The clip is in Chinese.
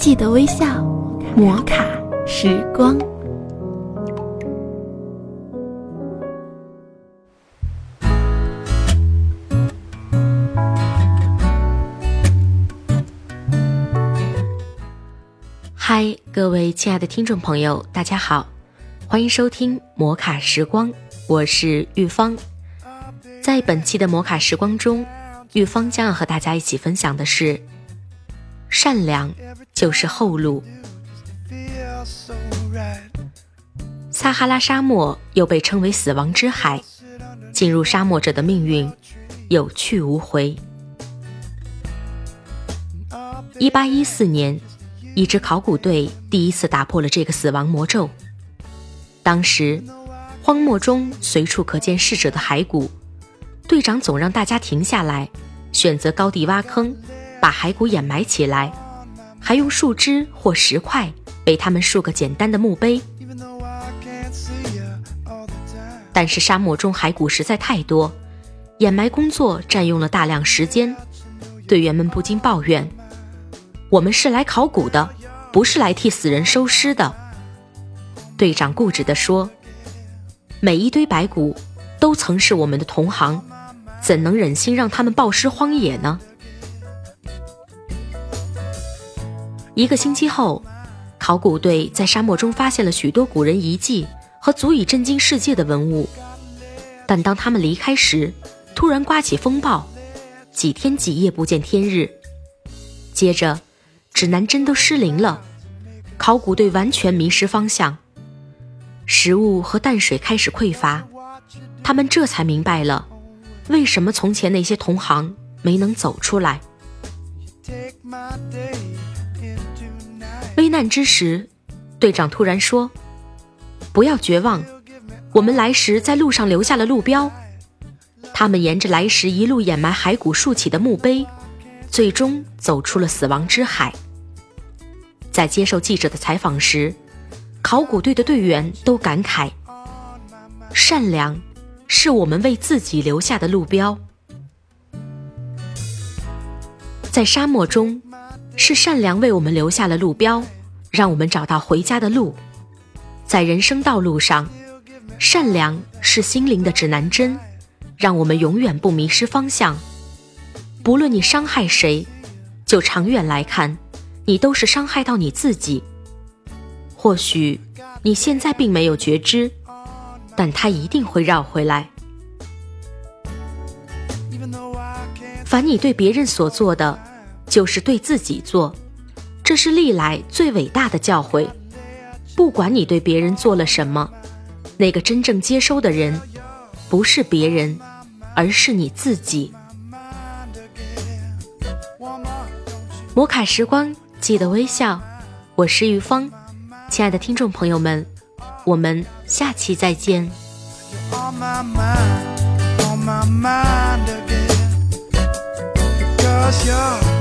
记得微笑，摩卡时光。嗨，各位亲爱的听众朋友，大家好，欢迎收听摩卡时光，我是玉芳。在本期的摩卡时光中，玉芳将要和大家一起分享的是：善良就是后路。撒哈拉沙漠又被称为死亡之海，进入沙漠者的命运有去无回。一八一四年。一支考古队第一次打破了这个死亡魔咒。当时，荒漠中随处可见逝者的骸骨，队长总让大家停下来，选择高地挖坑，把骸骨掩埋起来，还用树枝或石块为他们竖个简单的墓碑。但是沙漠中骸骨实在太多，掩埋工作占用了大量时间，队员们不禁抱怨。我们是来考古的，不是来替死人收尸的。队长固执地说：“每一堆白骨都曾是我们的同行，怎能忍心让他们暴尸荒野呢？”一个星期后，考古队在沙漠中发现了许多古人遗迹和足以震惊世界的文物，但当他们离开时，突然刮起风暴，几天几夜不见天日，接着。指南针都失灵了，考古队完全迷失方向，食物和淡水开始匮乏，他们这才明白了，为什么从前那些同行没能走出来。难之时，队长突然说：“不要绝望，我们来时在路上留下了路标。”他们沿着来时一路掩埋骸骨竖起的墓碑。最终走出了死亡之海。在接受记者的采访时，考古队的队员都感慨：“善良是我们为自己留下的路标。”在沙漠中，是善良为我们留下了路标，让我们找到回家的路。在人生道路上，善良是心灵的指南针，让我们永远不迷失方向。不论你伤害谁，就长远来看，你都是伤害到你自己。或许你现在并没有觉知，但它一定会绕回来。凡你对别人所做的，就是对自己做，这是历来最伟大的教诲。不管你对别人做了什么，那个真正接收的人，不是别人，而是你自己。摩卡时光，记得微笑。我是于芳，亲爱的听众朋友们，我们下期再见。Cause you're